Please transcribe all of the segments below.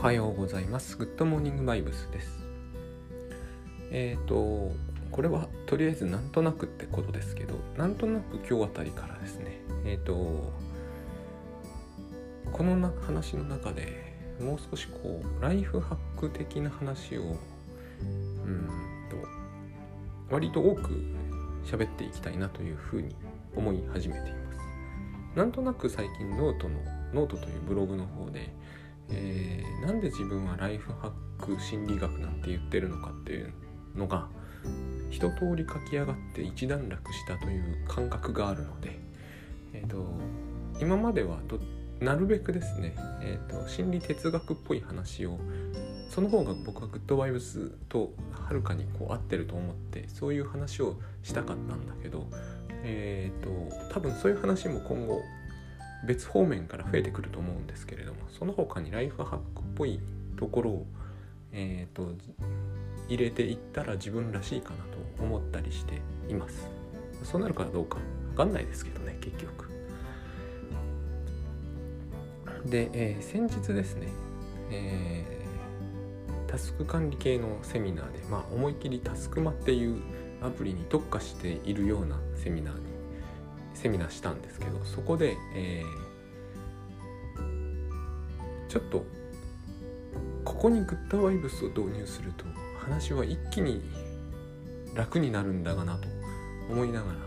おはようございます。グッドモーニングバイブスです。えっ、ー、と、これはとりあえずなんとなくってことですけど、なんとなく今日あたりからですね、えっ、ー、と、このな話の中でもう少しこう、ライフハック的な話を、うんと、割と多く喋っていきたいなというふうに思い始めています。なんとなく最近ノートの、ノートというブログの方で、えー、なんで自分はライフハック心理学なんて言ってるのかっていうのが一通り書き上がって一段落したという感覚があるので、えーと、今まではなるべくですね、えーと、心理哲学っぽい話をその方が僕はグッドバイブスとはるかにこう合ってると思ってそういう話をしたかったんだけどえ、ー、と多分そういう話も今後別方面から増えてくると思うんですけれどもその他にライフハックっぽいところを、えーと、入れていったら自分らしいかなと思ったりしています。そうなるかどうか分かんないですけどね結局。で、えー、先日ですね、えー、タスク管理系のセミナーで、まあ、思い切りタスクマっていうアプリに特化しているようなセミナーにセミナーしたんですけどそこで、えー、ちょっとここにグッドワイブスを導入すると話は一気に楽になるんだがなと思いながら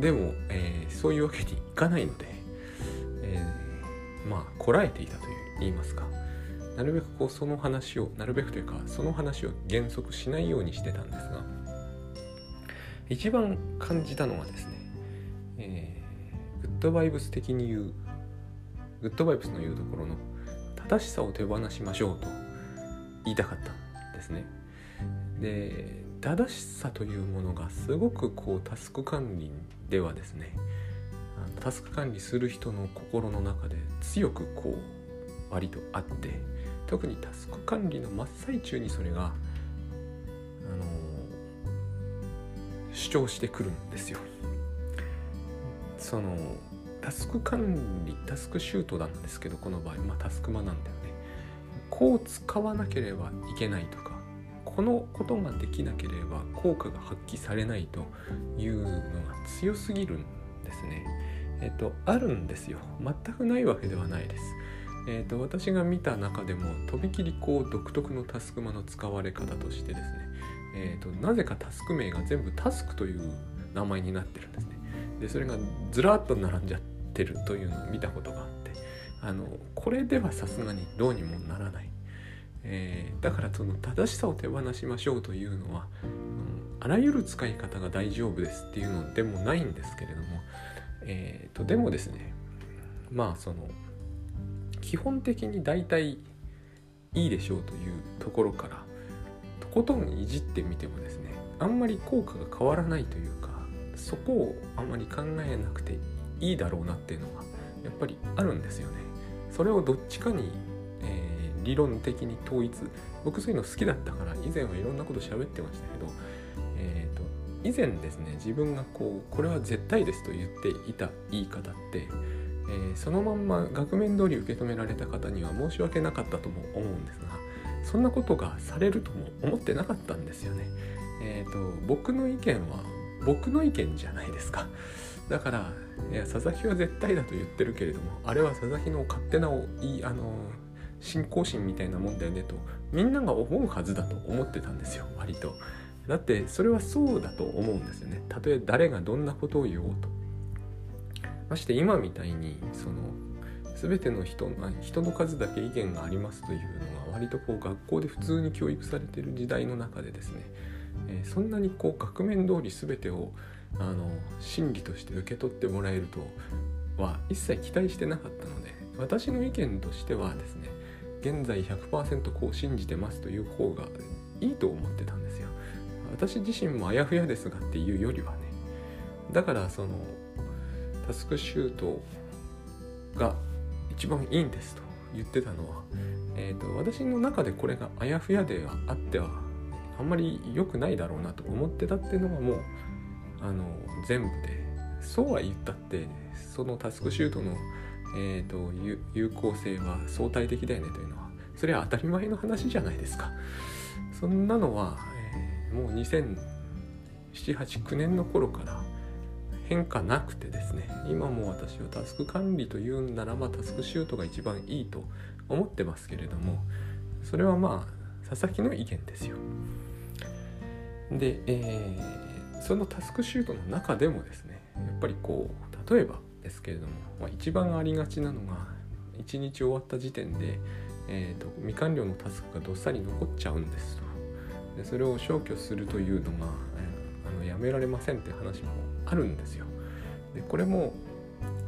でも、えー、そういうわけにいかないので、えー、まあこらえていたという言いますかなるべくこうその話をなるべくというかその話を減速しないようにしてたんですが一番感じたのはですねえー、グッドバイブス的に言うグッドバイブスの言うところの正しさを手放しましょうと言いたかったんですね。で正しさというものがすごくこうタスク管理ではですねタスク管理する人の心の中で強くこう割とあって特にタスク管理の真っ最中にそれが、あのー、主張してくるんですよ。そのタスク管理タスクシュートなんですけどこの場合。まあタスクマなんだよね。こう使わなければいけないとかこのことができなければ効果が発揮されないというのが強すぎるんですね。えっとあるんですよ。全くないわけではないです。えーと、私が見た中でもとびきりこう独特のタスクマの使われ方としてですね、えーとなぜかタスク名が全部タスクという名前になってるんですね。でそれがずらっと並んじゃってるというのを見たことがあってあのこれではさすがにどうにもならない、えー、だからその正しさを手放しましょうというのは、うん、あらゆる使い方が大丈夫ですっていうのでもないんですけれども、えーと、でもですねまあその基本的に大体いいでしょうというところからとことんいじってみてもですねあんまり効果が変わらないというかそこをあまり考えなくていいだろうなっていうのがやっぱりあるんですよね。それをどっちかに、えー、理論的に統一僕そういうの好きだったから以前はいろんなこと喋ってましたけど、えーと、以前ですね自分がこうこれは絶対ですと言っていた言い方って、えー、そのまんま額面通り受け止められた方には申し訳なかったとも思うんですがそんなことがされるとも思ってなかったんですよね。えーと僕の意見は僕の意見じゃないですか。だからいや佐々木は絶対だと言ってるけれどもあれは佐々木の勝手ないいあの信仰心みたいなもんだよねとみんなが思うはずだと思ってたんですよ割と。だってそれはそうだと思うんですよね。たとえ誰がどんなことを言おうと。まして今みたいにその全ての人人の数だけ意見がありますというのが割とこう学校で普通に教育されてる時代の中でですねえ、そんなにこう額面通り全てをあの真理として受け取ってもらえるとは一切期待してなかったので私の意見としてはですね現在100%こう信じてますという方がいいと思ってたんですよ。私自身もあやふやですがっていうよりはね。だからそのタスクシュートが一番いいんですと言ってたのは、えーと私の中でこれがあやふやではあってはあんまり良くないだろうなと思ってたっていうのがもうあの全部でそうは言ったってそのタスクシュートの、えーと、有効性は相対的だよねというのはそれは当たり前の話じゃないですか。そんなのは、えー、もう200789年の頃から変化なくてですね今も私はタスク管理というんならばタスクシュートが一番いいと思ってますけれどもそれはまあ佐々木の意見ですよ。で、えー、そのタスクシュートの中でもですねやっぱりこう例えばですけれども、まあ、一番ありがちなのが1日終わった時点で、えーと、未完了のタスクがどっさり残っちゃうんですと。でそれを消去するというのが、えー、あのやめられませんって話もあるんですよ。でこれも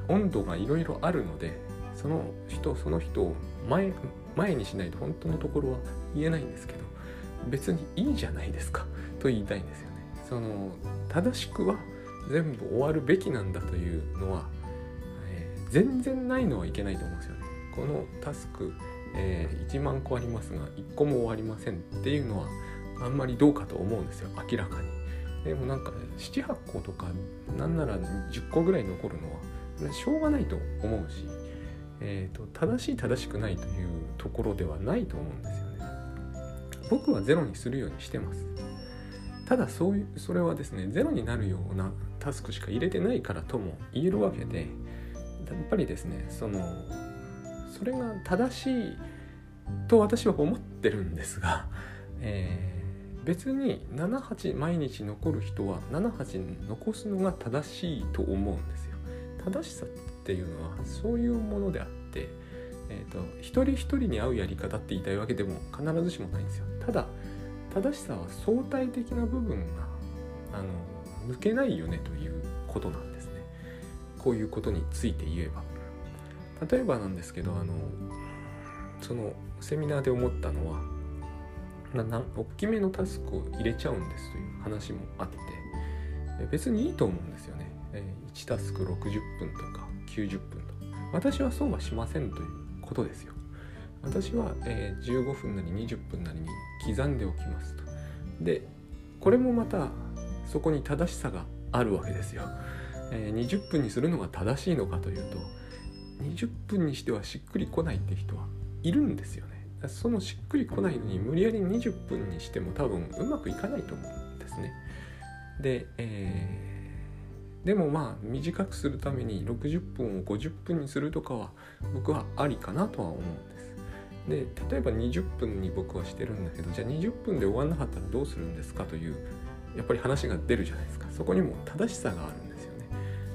温度がいろいろあるのでその人その人を前前にしないと本当のところは言えないんですけど別にいいじゃないですかと言いたいんですよね。その正しくは全部終わるべきなんだというのは、えー、全然ないのはいけないと思うんですよね。このタスク、えー、1万個ありますが1個も終わりませんっていうのはあんまりどうかと思うんですよ明らかに。でもなんか78個とかなんなら10個ぐらい残るのはしょうがないと思うし、えーと正しい正しくないというところではないと思うんですよね。僕はゼロにするようにしてます。ただそういうそれはですねゼロになるようなタスクしか入れてないからとも言えるわけでやっぱりですねそのそれが正しいと私は思ってるんですが、えー、別に78毎日残る人は78残すのが正しいと思うんですよ。正しさっていうのはそういうものであって、えーと、と一人一人に合うやり方って言いたいわけでも必ずしもないんですよ。ただ正しさは相対的な部分があの抜けないよねということなんですね。こういうことについて言えば。例えばなんですけどあのそのセミナーで思ったのはなな大きめのタスクを入れちゃうんですという話もあって別にいいと思うんですよね。1タスク60分とか。90分と私はそうはしませんということですよ私は、えー、15分なり20分なりに刻んでおきますと。でこれもまたそこに正しさがあるわけですよ。えー、20分にするのが正しいのかというと20分にしてはしっくりこないって人はいるんですよね。そのしっくりこないのに無理やり20分にしても多分うまくいかないと思うんですね。で、えー、でもまあ短くするために60分を50分にするとかは僕はありかなとは思うんです。で例えば20分に僕はしてるんだけどじゃあ20分で終わんなかったらどうするんですかというやっぱり話が出るじゃないですか。そこにも正しさがあるんですよね。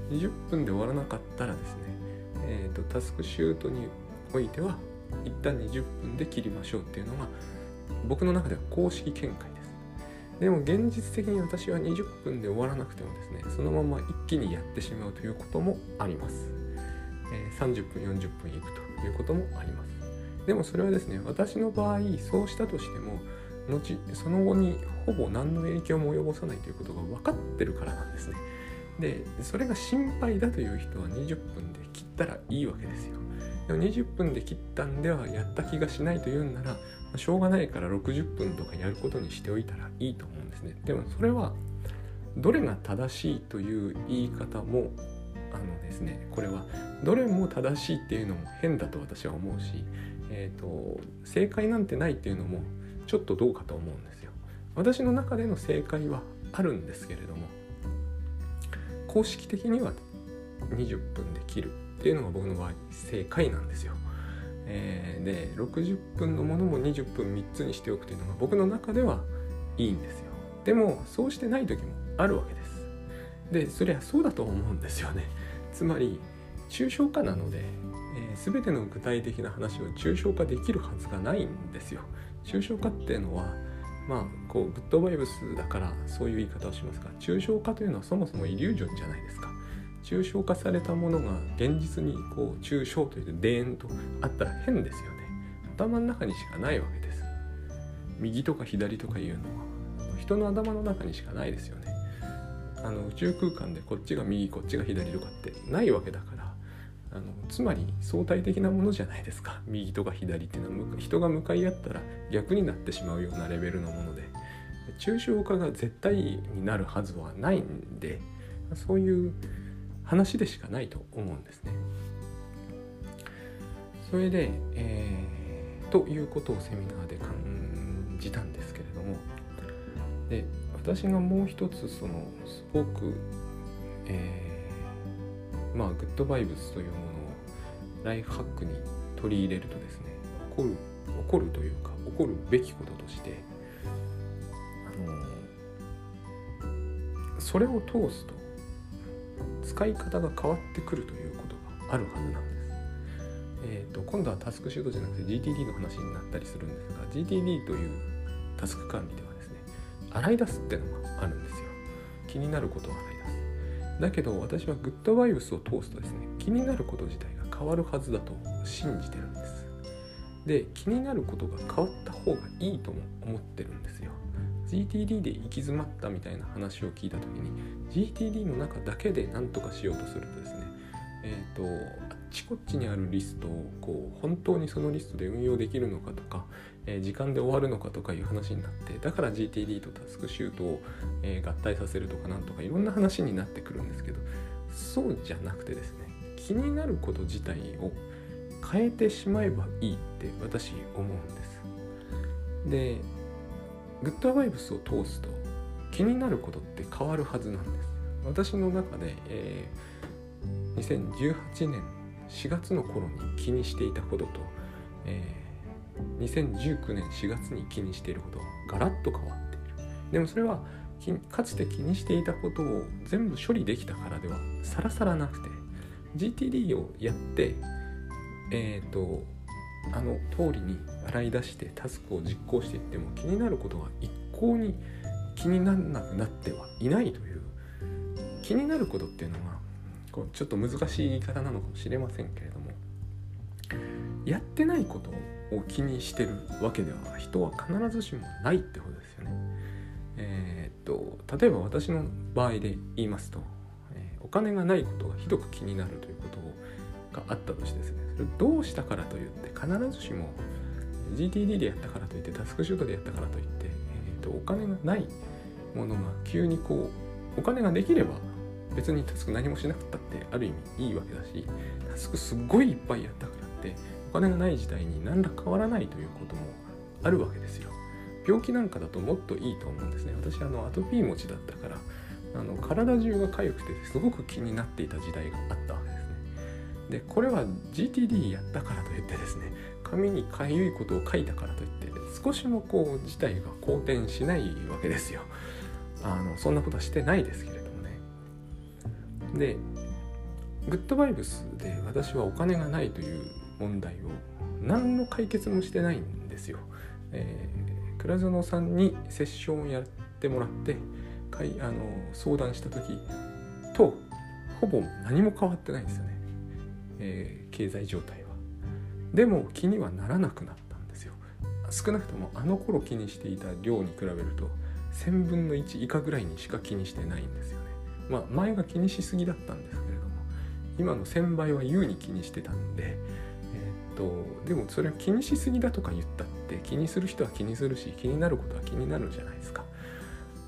20分で終わらなかったらですね、えーと、タスクシュートにおいては一旦20分で切りましょうっていうのが僕の中では公式見解。でも現実的に私は20分で終わらなくてもですねそのまま一気にやってしまうということもあります、えー、30分40分いくということもあります。でもそれはですね私の場合そうしたとしても後その後にほぼ何の影響も及ぼさないということが分かってるからなんですね。でそれが心配だという人は20分で切ったらいいわけですよ。でも20分で切ったんではやった気がしないというんならしょうがないから60分とかやることにしておいたらいいと思うんですねでもそれはどれが正しいという言い方もあのですねこれはどれも正しいっていうのも変だと私は思うしえーと、正解なんてないっていうのもちょっとどうかと思うんですよ。私の中での正解はあるんですけれども公式的には20分で切るっていうのが僕の場合正解なんですよ。で60分のものも20分3つにしておくというのが僕の中ではいいんですよ。でもそうしてない時もあるわけです。でそりゃそうだと思うんですよね。つまり抽象化なのでえー、全ての具体的な話を抽象化できるはずがないんですよ。抽象化っていうのはまあこうグッドバイブスだからそういう言い方をしますが抽象化というのはそもそもイリュージョンじゃないですか。抽象化されたものが現実にこう抽象というでーんとあったら変ですよ。頭の中にしかないわけです。右とか左とかいうのは人の頭の中にしかないですよね。あの宇宙空間でこっちが右こっちが左とかってないわけだからあのつまり相対的なものじゃないですか右とか左っていうのは人が向かい合ったら逆になってしまうようなレベルのもので抽象化が絶対になるはずはないんでそういう話でしかないと思うんですね。それで、えー、ということをセミナーで感じたんですけれどもで私がもう一つそのすごく、えー、まあグッドバイブスというものをライフハックに取り入れるとですね起こる起こるというか起こるべきこととしてあのそれを通すと使い方が変わってくるということがあるはずなんです。えーと、今度はタスクシュートじゃなくて GTD の話になったりするんですが GTD というタスク管理ではですね洗い出すってのがあるんですよ。気になることを洗い出す。だけど私はグッドバイブスを通すとですね気になること自体が変わるはずだと信じてるんです。で気になることが変わった方がいいとも思ってるんですよ。GTD で行き詰まったみたいな話を聞いた時に GTD の中だけで何とかしようとするとですねえっ、ー、とちこっちにあるリストをこう本当にそのリストで運用できるのかとか、えー、時間で終わるのかとかいう話になってだから GTD とタスクシュートを、えー、合体させるとかなんとかいろんな話になってくるんですけどそうじゃなくてですね気になること自体を変えてしまえばいいって私思うんです。でグッドバイブスを通すと気になることって変わるはずなんです。私の中で、えー、2018年4月の頃に気にしていたことと、えー、2019年4月に気にしていることはガラッと変わっている。でもそれはかつて気にしていたことを全部処理できたからではさらさらなくて GTD をやってえっ、ー、とあの通りに洗い出してタスクを実行していっても気になることが一向に気にならなくなってはいないという気になることっていうのはこうちょっと難しい言い方なのかもしれませんけれどもやってないことを気にしてるわけでは人は必ずしもないってことですよね。えー、っと例えば私の場合で言いますと、えー、お金がないことがひどく気になるということがあったとしてですねそれどうしたからといって必ずしも GTD でやったからといってタスクシュートでやったからといって、えーと、お金がないものが急にこうお金ができれば別にタスク何もしなくったってある意味いいわけだしタスクすっごいいっぱいやったからってお金がない時代に何ら変わらないということもあるわけですよ。病気なんかだともっといいと思うんですね。私あのアトピー持ちだったからあの体中が痒くてすごく気になっていた時代があったわけですね。でこれは GTD やったからといってですね紙にかゆいことを書いたからといって少しもこう事態が好転しないわけですよ。あのそんなことはしてないですけれどでグッドバイブスで私はお金がないという問題を何の解決もしてないんですよ、えー、倉園さんにセッションをやってもらってかいあの相談した時とほぼ何も変わってないんですよね。えー、経済状態は。でも気にはならなくなったんですよ。少なくともあの頃気にしていた量に比べると1000分の1以下ぐらいにしか気にしてないんですよ。まあ前が気にしすぎだったんですけれども今の1000倍は優に気にしてたんでえー、っとでもそれは気にしすぎだとか言ったって気にする人は気にするし気になることは気になるじゃないですか。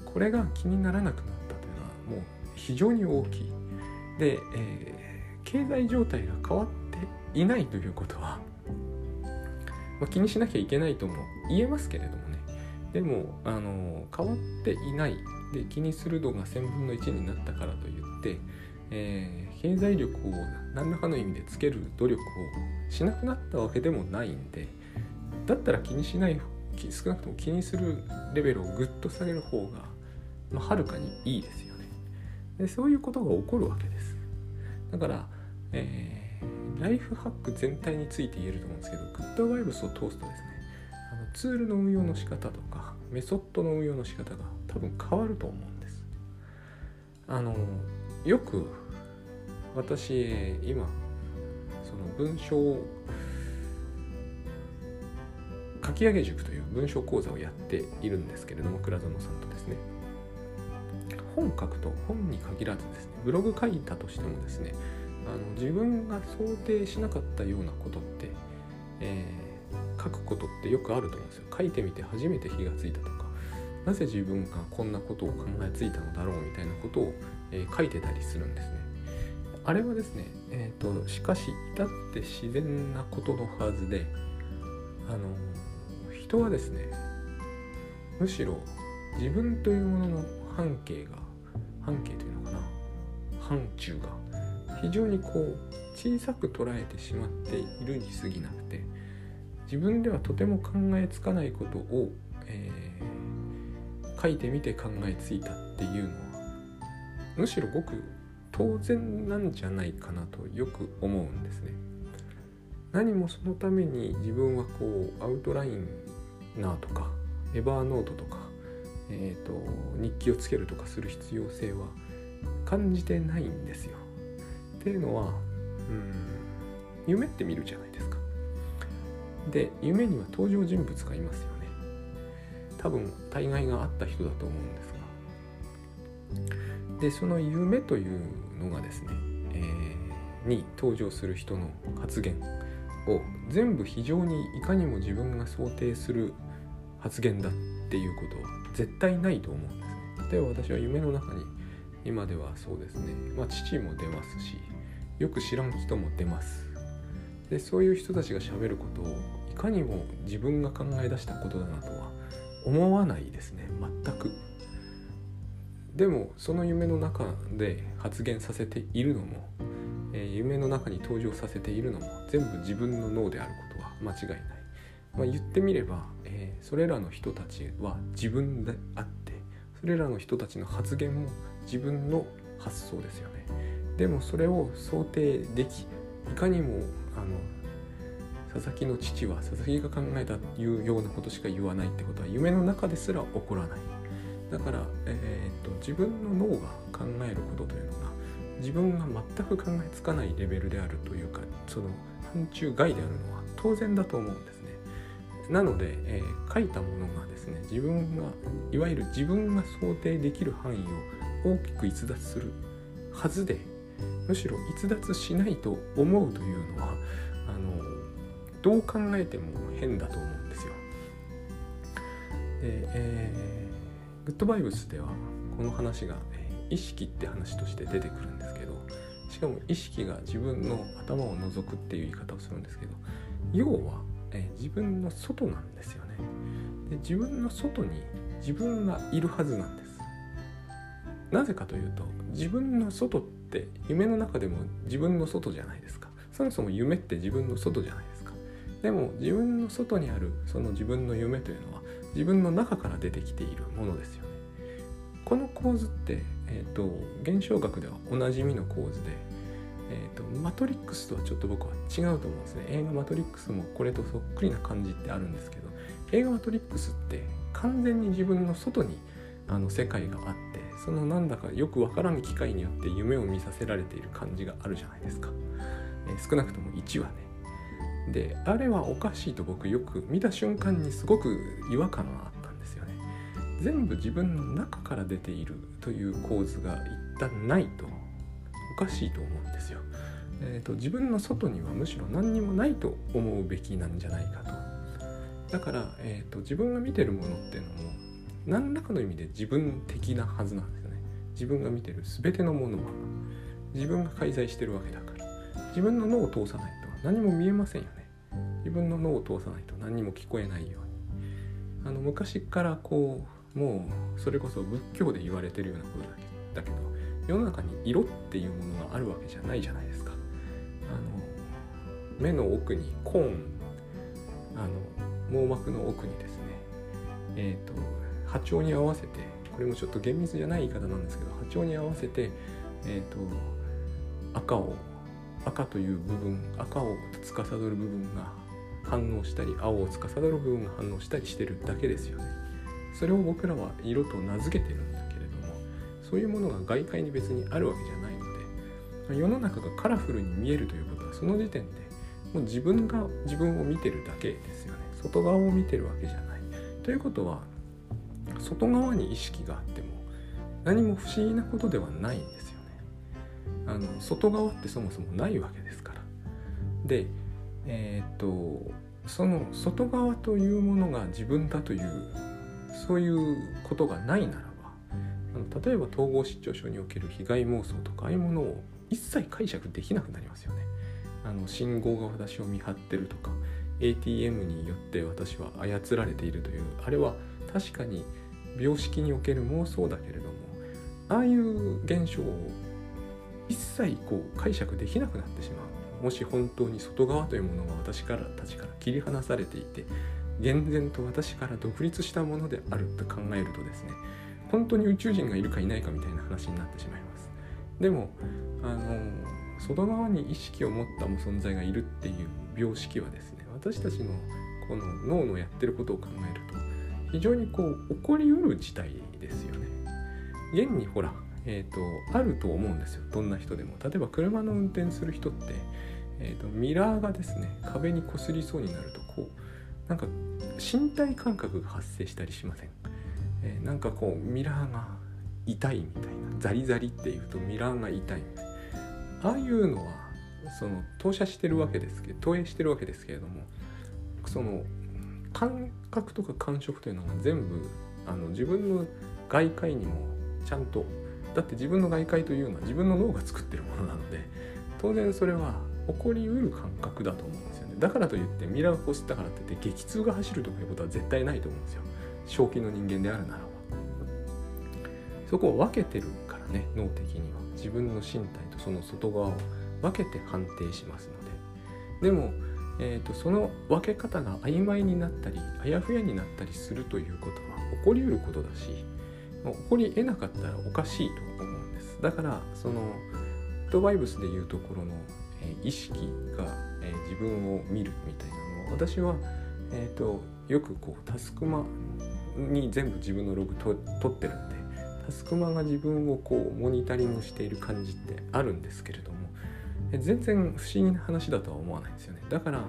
これが気にならなくなったというのはもう非常に大きい。で、えー経済状態が変わっていないということは、まあ、気にしなきゃいけないとも言えますけれどもね。でもあの変わっていないで気にする度が1000分の1になったからといって、えー、経済力を何らかの意味でつける努力をしなくなったわけでもないんでだったら気にしない少なくとも気にするレベルをぐっと下げる方が、まあ、はるかにいいですよね。でそういうことが起こるわけです。だからえー、ライフハック全体について言えると思うんですけどグッドバイブスを通すとですねツールの運用の仕方とかメソッドの運用の仕方が多分変わると思うんです。あのよく私今その文章書き上げ塾という文章講座をやっているんですけれども倉園さんとですね。本書くと本に限らずですねブログ書いたとしてもですねあの自分が想定しなかったようなことって、えー、書くことってよくあると思うんですよ。書いてみて初めて気がついたとか。なぜ自分がこんなことを考えついたのだろうみたいなことを、えー、書いてたりするんですね。あれはですね、えーと、しかし至って自然なことのはずであの人はですねむしろ自分というものの半径が半径というのかな範疇が非常にこう小さく捉えてしまっているに過ぎなくて自分ではとても考えつかないことを、えー、書いてみて考えついたっていうのはむしろごく当然なんじゃないかなとよく思うんですね。何もそのために自分はこうアウトラインナーとかエバーノートとか、えーと、日記をつけるとかする必要性は感じてないんですよ。っていうのはうん夢って見るじゃないで。夢には登場人物がいますよね。多分大概があった人だと思うんですが。でその夢というのがですね、えー、に登場する人の発言を全部非常にいかにも自分が想定する発言だっていうことは絶対ないと思うんですね。例えば私は夢の中に今ではそうですね、まあ、父も出ますしよく知らん人も出ます。でそういう人たちがしゃべることをいかにも自分が考え出したことだなとは思わないですね全く。でもその夢の中で発言させているのもえー、夢の中に登場させているのも全部自分の脳であることは間違いない。まあ、言ってみれば、えー、それらの人たちは自分であってそれらの人たちの発言も自分の発想ですよね。でもそれを想定できいかにもあの佐々木の父は佐々木が考えたいうようなことしか言わないってことは夢の中ですら起こらないだから、えー、っと自分の脳が考えることというのが自分が全く考えつかないレベルであるというかその範疇外であるのは当然だと思うんですね。なので、えー、書いたものがですね自分がいわゆる自分が想定できる範囲を大きく逸脱するはずでむしろ逸脱しないと思うというのはあのどう考えても変だと思うんですよ。で、えー、グッドバイブスではこの話が、え意識って話として出てくるんですけどしかも意識が自分の頭を覗くっていう言い方をするんですけど要は、え自分の外なんですよねで自分の外に自分がいるはずなんですなぜかというと自分の外って夢の中でも自分の外じゃないですか。そもそも夢って自分の外じゃないですか。でも自分の外にあるその自分の夢というのは自分の中から出てきているものですよね。この構図って、えーと、現象学ではおなじみの構図で、えーと、マトリックスとはちょっと僕は違うと思うんですね。映画マトリックスもこれとそっくりな感じってあるんですけど映画マトリックスって完全に自分の外にあの世界があってそのなんだかよくわからん機会によって夢を見させられている感じがあるじゃないですか、えー、少なくとも1話ねであれはおかしいと僕よく見た瞬間にすごく違和感があったんですよね全部自分の中から出ているという構図が一旦ないとおかしいと思うんですよ。えーと、自分の外にはむしろ何にもないと思うべきなんじゃないかと。だから、えーと、自分が見てるものっていうのも何らかの意味で自分的なはずなんですよね。自分が見てる全てのものは自分が介在してるわけだから自分の脳を通さないと何も見えませんよね。自分の脳を通さないと何も聞こえないように。あの昔からこうもうそれこそ仏教で言われてるようなことだけだけど世の中に色っていうものがあるわけじゃないじゃないですか。あの目の奥にコーンあの網膜の奥にですねえっ、ー、と波長に合わせてこれもちょっと厳密じゃない言い方なんですけど波長に合わせて、えーと、赤を赤という部分赤を司る部分が反応したり青を司る部分が反応したりしてるだけですよね。それを僕らは色と名付けてるんだけれどもそういうものが外界に別にあるわけじゃないので世の中がカラフルに見えるということはその時点でもう自分が自分を見てるだけですよね外側を見てるわけじゃないということは外側に意識があっても何も不思議なことではないんですよねあの外側ってそもそもないわけですからでえー、っとその外側というものが自分だというそういうことがないならばあの例えば統合失調症における被害妄想とかああいうものを一切解釈できなくなりますよね。あの信号が私を見張ってるとか ATM によって私は操られているというあれは確かに病識における妄想だけれどもああいう現象を一切こう解釈できなくなってしまう。もし本当に外側というものが私からたちから切り離されていて厳然と私から独立したものであると考えるとですね本当に宇宙人がいるかいないかみたいな話になってしまいます。でもあの外側に意識を持った存在がいるっていう病識はですね私たちのこの脳のやってることを考えると非常にこう起こりうる事態ですよね。現にほらえーと、あると思うんですよ。どんな人でも。例えば車の運転する人って、えーと、ミラーがですね壁にこすりそうになるとこうなんか身体感覚が発生したりしません、えー、なんかこうミラーが痛いみたいな。ザリザリっていうとミラーが痛いみたいな。ああいうのはその投射してるわけですけど投影してるわけですけれどもその感覚とか感触というのが全部あの自分の外界にもちゃんとだって自分の外界というのは自分の脳が作ってるものなので当然それは起こりうる感覚だと思うんですよね。だからといってミラーをこすったからって言って激痛が走るとかいうことは絶対ないと思うんですよ。正気の人間であるならば。そこを分けてるからね脳的には。自分の身体とその外側を分けて判定しますので。でも、えーと、その分け方が曖昧になったりあやふやになったりするということは起こりうることだし起こり得なかったらおかしいと思うんです。だからそのドバイブスでいうところの、えー、意識が、えー、自分を見るみたいなのは私は、えーと、よくこうタスクマに全部自分のログと取ってるんでタスクマが自分をこうモニタリングしている感じってあるんですけれども全然不思議な話だとは思わないんですよね。だから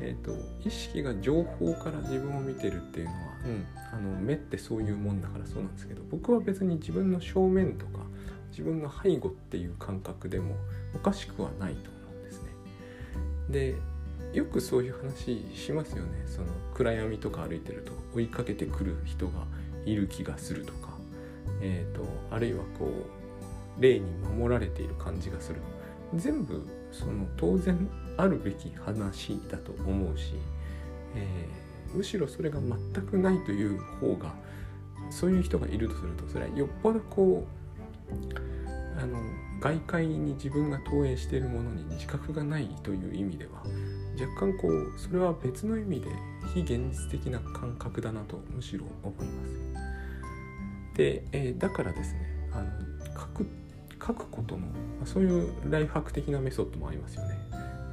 えーと、意識が情報から自分を見てるっていうのは、うん、あの目ってそういうもんだからそうなんですけど僕は別に自分の正面とか自分の背後っていう感覚でもおかしくはないと思うんですね。でよくそういう話しますよね。その暗闇とか歩いてると追いかけてくる人がいる気がするとか、えーと、あるいはこう霊に守られている感じがする全部その当然あるべき話だと思うし、えー、むしろそれが全くないという方がそういう人がいるとするとそれはよっぽどこうあの外界に自分が投影しているものに自覚がないという意味では若干こうそれは別の意味で非現実的な感覚だなとむしろ思います。で、えー、だからですねあの書くことのそういうライフハック的なメソッドもありますよね。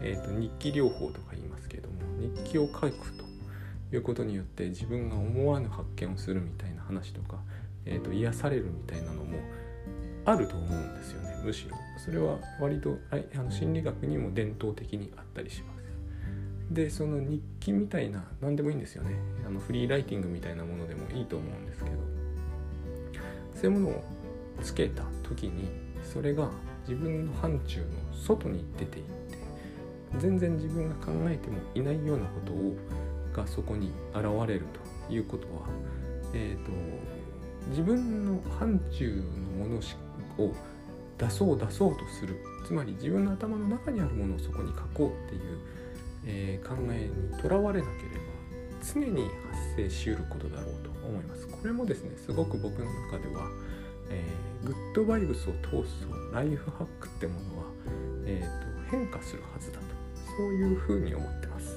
えーと、日記療法とか言いますけども日記を書くということによって自分が思わぬ発見をするみたいな話とか、えーと、癒されるみたいなのもあると思うんですよねむしろ。それは割とあの心理学にも伝統的にあったりします。でその日記みたいな何でもいいんですよね。あのフリーライティングみたいなものでもいいと思うんですけどそういうものをつけた時にそれが自分の範疇の外に出ていって全然自分が考えてもいないようなことをがそこに現れるということは、えーと、自分の範疇のものを出そう出そうとするつまり自分の頭の中にあるものをそこに書こうっていう、えー、考えにとらわれなければ常に発生しうることだろうと思います。これもですねすごく僕の中では、えー、グッドバイブスを通すライフハックってものは、えーと変化するはずだとそういうふうに思ってます。